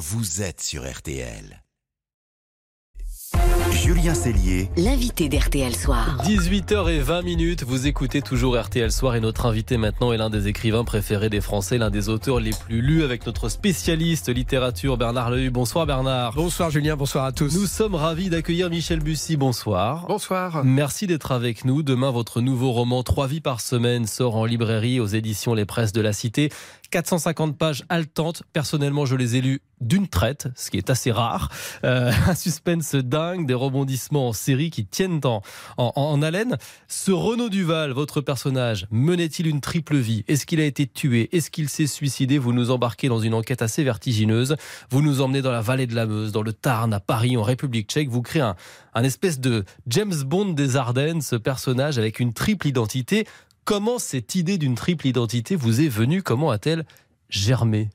vous êtes sur RTL. Julien Cellier, L'invité d'RTL Soir. 18h20 minutes, vous écoutez toujours RTL Soir et notre invité maintenant est l'un des écrivains préférés des Français, l'un des auteurs les plus lus avec notre spécialiste littérature Bernard Lehu. Bonsoir Bernard. Bonsoir Julien, bonsoir à tous. Nous sommes ravis d'accueillir Michel Bussy. Bonsoir. Bonsoir. Merci d'être avec nous. Demain, votre nouveau roman Trois vies par semaine sort en librairie aux éditions Les Presses de la Cité. 450 pages haletantes. Personnellement, je les ai lues d'une traite, ce qui est assez rare. Euh, un suspense dingue, des rebondissements en série qui tiennent en, en, haleine. Ce Renaud Duval, votre personnage, menait-il une triple vie? Est-ce qu'il a été tué? Est-ce qu'il s'est suicidé? Vous nous embarquez dans une enquête assez vertigineuse. Vous nous emmenez dans la vallée de la Meuse, dans le Tarn, à Paris, en République tchèque. Vous créez un, un espèce de James Bond des Ardennes, ce personnage avec une triple identité. Comment cette idée d'une triple identité vous est venue? Comment a-t-elle germé?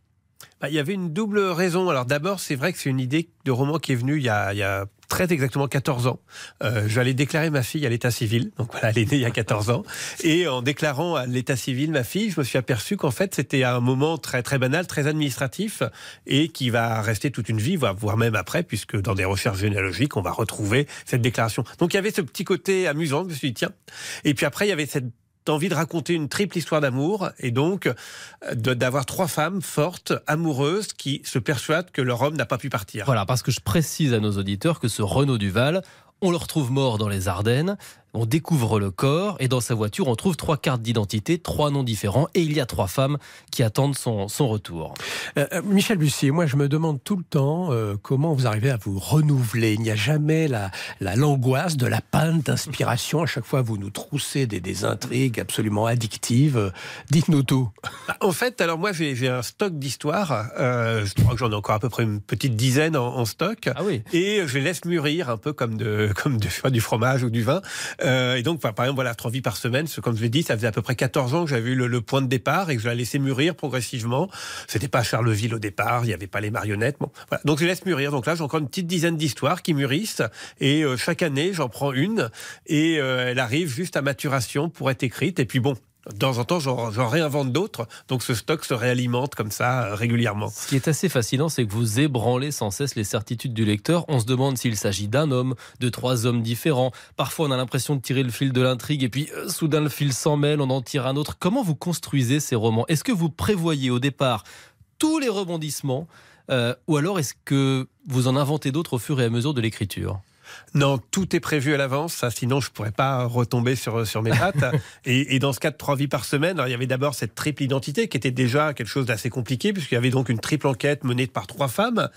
Bah, il y avait une double raison. Alors d'abord, c'est vrai que c'est une idée de roman qui est venue il y a, il y a très exactement 14 ans. Euh, aller déclarer ma fille à l'état civil. Donc voilà, elle est née il y a 14 ans. Et en déclarant à l'état civil ma fille, je me suis aperçu qu'en fait, c'était un moment très, très banal, très administratif et qui va rester toute une vie, voire même après, puisque dans des recherches généalogiques, on va retrouver cette déclaration. Donc il y avait ce petit côté amusant. Je me suis dit, tiens. Et puis après, il y avait cette envie de raconter une triple histoire d'amour et donc euh, d'avoir trois femmes fortes, amoureuses, qui se persuadent que leur homme n'a pas pu partir. Voilà, parce que je précise à nos auditeurs que ce Renaud Duval, on le retrouve mort dans les Ardennes, on découvre le corps et dans sa voiture, on trouve trois cartes d'identité, trois noms différents et il y a trois femmes qui attendent son, son retour. Euh, euh, Michel Bussier, moi je me demande tout le temps euh, comment vous arrivez à vous renouveler. Il n'y a jamais la, la l'angoisse de la panne d'inspiration. À chaque fois, vous nous troussez des, des intrigues absolument addictives. Dites-nous tout. En fait, alors moi j'ai un stock d'histoires. Euh, je crois que j'en ai encore à peu près une petite dizaine en, en stock. Ah oui Et je les laisse mûrir un peu comme de comme de, du fromage ou du vin. Euh, et donc, par exemple, voilà, trois vies par semaine. Comme je l'ai dit, ça faisait à peu près 14 ans que j'avais eu le, le point de départ et que je l'ai laissé mûrir progressivement. C'était pas Charleville au départ, il n'y avait pas les marionnettes. Bon, voilà. Donc, je laisse mûrir. Donc là, j'ai encore une petite dizaine d'histoires qui mûrissent. Et euh, chaque année, j'en prends une et euh, elle arrive juste à maturation pour être écrite. Et puis bon. De temps en temps, j'en réinvente d'autres, donc ce stock se réalimente comme ça euh, régulièrement. Ce qui est assez fascinant, c'est que vous ébranlez sans cesse les certitudes du lecteur. On se demande s'il s'agit d'un homme, de trois hommes différents. Parfois, on a l'impression de tirer le fil de l'intrigue et puis euh, soudain le fil s'en mêle, on en tire un autre. Comment vous construisez ces romans? Est-ce que vous prévoyez au départ tous les rebondissements euh, ou alors est-ce que vous en inventez d'autres au fur et à mesure de l'écriture? Non, tout est prévu à l'avance, sinon je pourrais pas retomber sur, sur mes pattes. et, et dans ce cas de trois vies par semaine, alors, il y avait d'abord cette triple identité qui était déjà quelque chose d'assez compliqué, puisqu'il y avait donc une triple enquête menée par trois femmes.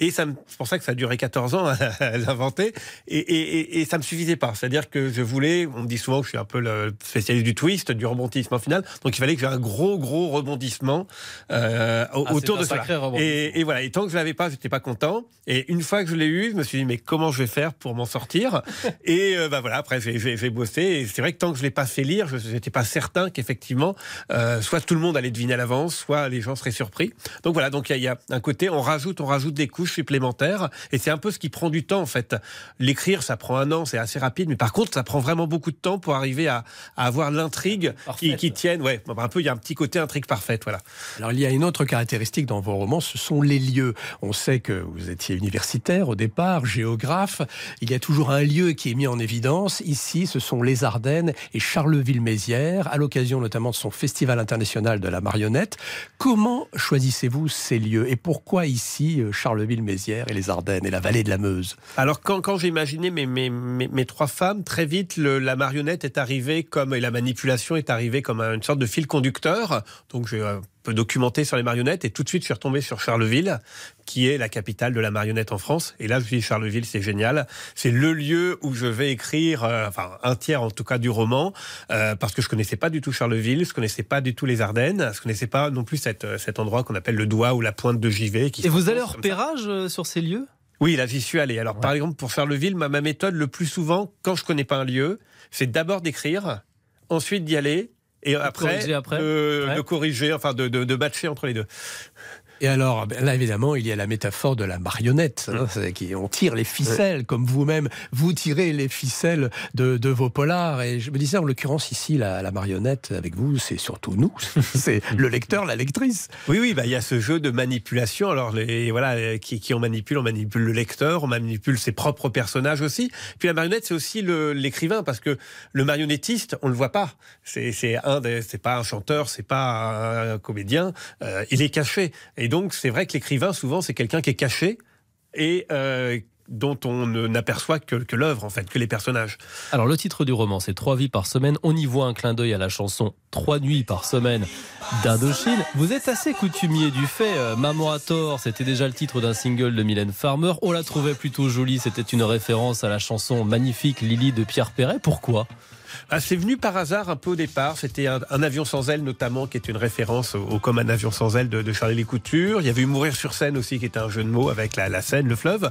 Et ça me- c'est pour ça que ça a duré 14 ans à, l'inventer. Et, et, et- ça me suffisait pas. C'est-à-dire que je voulais, on me dit souvent que je suis un peu le spécialiste du twist, du rebondissement final. Donc il fallait que j'ai un gros, gros rebondissement euh, Ah, autour de ça. Et, et voilà. Et tant que je l'avais pas, j'étais pas content. Et une fois que je l'ai eu, je me suis dit, mais comment je vais faire pour m'en sortir? Et euh, bah voilà, après, j'ai- bossé. Et c'est vrai que tant que je l'ai pas fait lire, je n'étais pas certain qu'effectivement, euh, soit tout le monde allait deviner à l'avance, soit les gens seraient surpris. Donc voilà, donc il y, y a un côté, on rajoute, on rajoute des couches supplémentaires. Et c'est un peu ce qui prend du temps, en fait. L'écrire, ça prend un an, c'est assez rapide. Mais par contre, ça prend vraiment beaucoup de temps pour arriver à, à avoir l'intrigue qui, qui tienne. Ouais, bah, un peu, il y a un petit côté intrigue parfaite, voilà. Alors il y a une autre caractéristique dans vos romans, ce sont les lieux. On sait que vous étiez universitaire au départ, géographe. Il y a toujours un lieu qui est mis en évidence. Ici, ce sont les Ardennes et Charleville-Mézières, à l'occasion notamment de son Festival international de la marionnette. Comment choisissez-vous ces lieux et pourquoi ici euh, Charleville-Mézières et les Ardennes et la vallée de la Meuse Alors quand, j'ai imaginé mes, mes, mes, trois femmes, très vite la marionnette est arrivée comme et la manipulation est arrivée comme une sorte de fil conducteur. Donc j'ai un peu documenté sur les marionnettes et tout de suite je suis retombé sur Charleville, qui est la capitale de la marionnette en France. Et là je dit Charleville c'est génial, c'est le lieu où je vais écrire, euh, enfin un tiers en tout cas du roman, euh, parce que je connaissais pas du tout Charleville, je connaissais pas du tout les Ardennes, je connaissais pas non plus cette, euh, cet endroit qu'on appelle le doigt ou la pointe de Givet. Qui Et vous allez ça. repérage sur ces lieux? Oui, là, j'y suis allé. Alors, par exemple, pour Charleville, ma, ma méthode, le plus souvent, quand je connais pas un lieu, c'est d'abord d'écrire, ensuite d'y aller, et après, après. Ouais. corriger, enfin, de, de, de matcher entre les deux. Et alors, ben là, évidemment, il y a la métaphore de la marionnette, hein, c'est qui on tire les ficelles, comme vous-même, vous tirez les ficelles de, de vos polars. Et je me disais, en l'occurrence, ici, la, la marionnette avec vous, c'est surtout nous, c'est le lecteur, la lectrice. Oui, oui, bah, il y a ce jeu de manipulation. Alors, les, voilà, qui, qui on manipule On manipule le lecteur, on manipule ses propres personnages aussi. Puis la marionnette, c'est aussi l'écrivain, parce que le marionnettiste, on le voit pas. C'est un, c'est pas un chanteur, c'est pas un comédien. euh, il est caché. Et donc, c'est vrai que l'écrivain, souvent, c'est quelqu'un qui est caché et euh, dont on n'aperçoit que, que l'œuvre, en fait, que les personnages. Alors le titre du roman, c'est Trois vies par semaine. On y voit un clin d'œil à la chanson Trois nuits par semaine d'Indochine. Vous êtes assez coutumier du fait. euh, Maman à tort, c'était déjà le titre d'un single de Mylène Farmer. On la trouvait plutôt jolie. C'était une référence à la chanson magnifique Lily de Pierre Perret. Pourquoi? Ah, c'est venu par hasard un peu au départ. C'était un, un avion sans aile notamment, qui est une référence au, au Comme un avion sans aile de, de Charlie Les Coutures. Il y avait eu Mourir sur scène aussi, qui était un jeu de mots avec la, la Seine, le fleuve.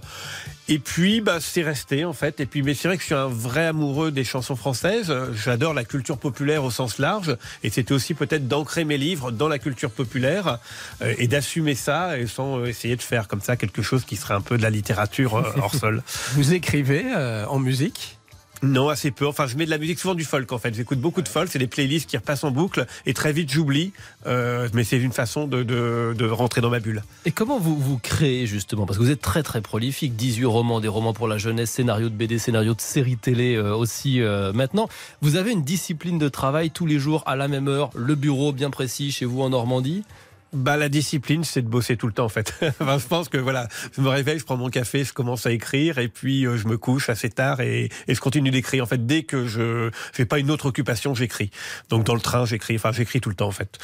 Et puis, bah, c'est resté en fait. Et puis, mais c'est vrai que je suis un vrai amoureux des chansons françaises. J'adore la culture populaire au sens large. Et c'était aussi peut-être d'ancrer mes livres dans la culture populaire euh, et d'assumer ça et sans euh, essayer de faire comme ça quelque chose qui serait un peu de la littérature euh, hors sol. Vous écrivez euh, en musique? Non, assez peu. Enfin, je mets de la musique, souvent du folk en fait. J'écoute beaucoup de folk, c'est des playlists qui repassent en boucle et très vite j'oublie. Euh, mais c'est une façon de, de, de rentrer dans ma bulle. Et comment vous vous créez justement? Parce que vous êtes très très prolifique, 18 romans, des romans pour la jeunesse, scénarios de BD, scénarios de séries télé euh, aussi euh, maintenant. Vous avez une discipline de travail tous les jours à la même heure, le bureau bien précis chez vous en Normandie Bah, la discipline, c'est de bosser tout le temps en fait. enfin, je pense que voilà, je me réveille, je prends mon café, je commence à écrire et puis euh, je me couche assez tard et, et je continue d'écrire. En fait, dès que je fais pas une autre occupation, j'écris. Donc dans le train, j'écris. Enfin, j'écris tout le temps en fait.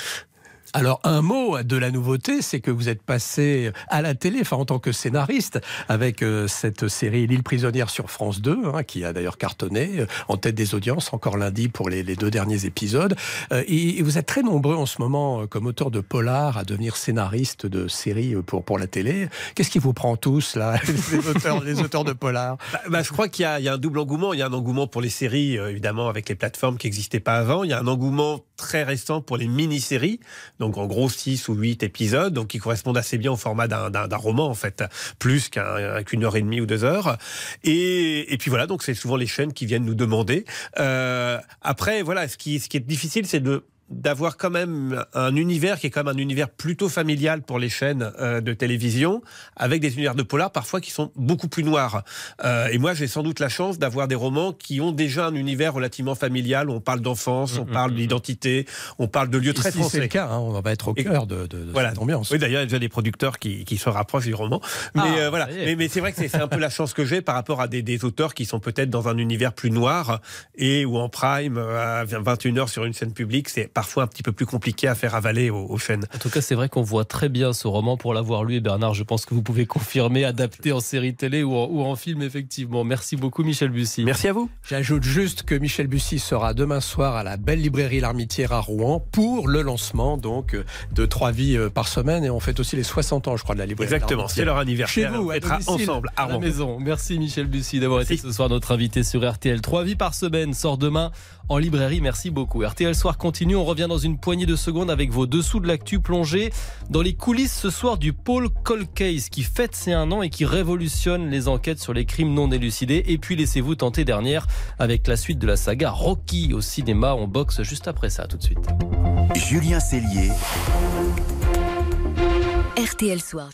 Alors un mot de la nouveauté, c'est que vous êtes passé à la télé, enfin en tant que scénariste, avec euh, cette série L'île prisonnière sur France 2, hein, qui a d'ailleurs cartonné euh, en tête des audiences encore lundi pour les, deux derniers épisodes. Euh, et, vous êtes très nombreux en ce moment comme auteur de polar à devenir scénariste de séries pour pour la télé. Qu'est-ce qui vous prend tous là, les auteurs, de polar? Bah, bah, je crois qu'il y, y a un double engouement. Il y a un engouement pour les séries, évidemment, avec les plateformes qui n'existaient pas avant. Il y a un engouement très récent pour les mini-séries, donc en gros 6 ou 8 épisodes, donc qui correspondent assez bien au format d'un- roman, en fait, plus qu'un- qu'une heure et demie ou deux heures. Et, et puis voilà, donc c'est souvent les chaînes qui viennent nous demander. Euh, après, voilà, ce qui, ce qui est difficile, c'est de d'avoir quand même un univers qui est quand même un univers plutôt familial pour les chaînes euh, de télévision, avec des univers de polar parfois qui sont beaucoup plus noirs. Euh, et moi, j'ai sans doute la chance d'avoir des romans qui ont déjà un univers relativement familial. où On parle d'enfance, on parle d'identité, on parle de lieux très Ici, c'est le français. cas, hein, on va être au cœur de, de, de Voilà. cette ambiance. Oui, d'ailleurs, il y a déjà des producteurs qui, qui se rapprochent du roman. Mais Ah, euh, voilà. Mais, mais c'est vrai que c'est un peu la chance que j'ai par rapport à des, des auteurs qui sont peut-être dans un univers plus noir et où en prime à 21h sur une scène publique, c'est parfois un petit peu plus compliqué à faire avaler aux, aux chaînes. En tout cas, c'est vrai qu'on voit très bien ce roman pour l'avoir lu. Et Bernard, je pense que vous pouvez confirmer, adapté en série télé ou en, ou en film, effectivement. Merci beaucoup, Michel Bussy. Merci à vous. J'ajoute juste que Michel Bussy sera demain soir à la belle librairie L'Armitière à Rouen pour le lancement donc de trois vies euh, par semaine et on fête aussi les 60 ans je crois de la librairie. Exactement, c'est leur anniversaire. Chez vous, on domicile. ensemble à à la Rouen. maison. Merci Michel Bussy d'avoir été ce soir notre invité sur RTL. Trois vies par semaine sort demain en librairie. Merci beaucoup. RTL Soir continue. On revient dans une poignée de secondes avec vos dessous de l'actu plongés dans les coulisses ce soir du pôle Cold Case qui fête ses un an et qui révolutionne les enquêtes sur les crimes non élucidés. Et puis laissez-vous tenter dernière avec la suite de la saga Rocky au cinéma. On boxe juste après ça. Tout de suite. Julien Cellier. RTL Soir.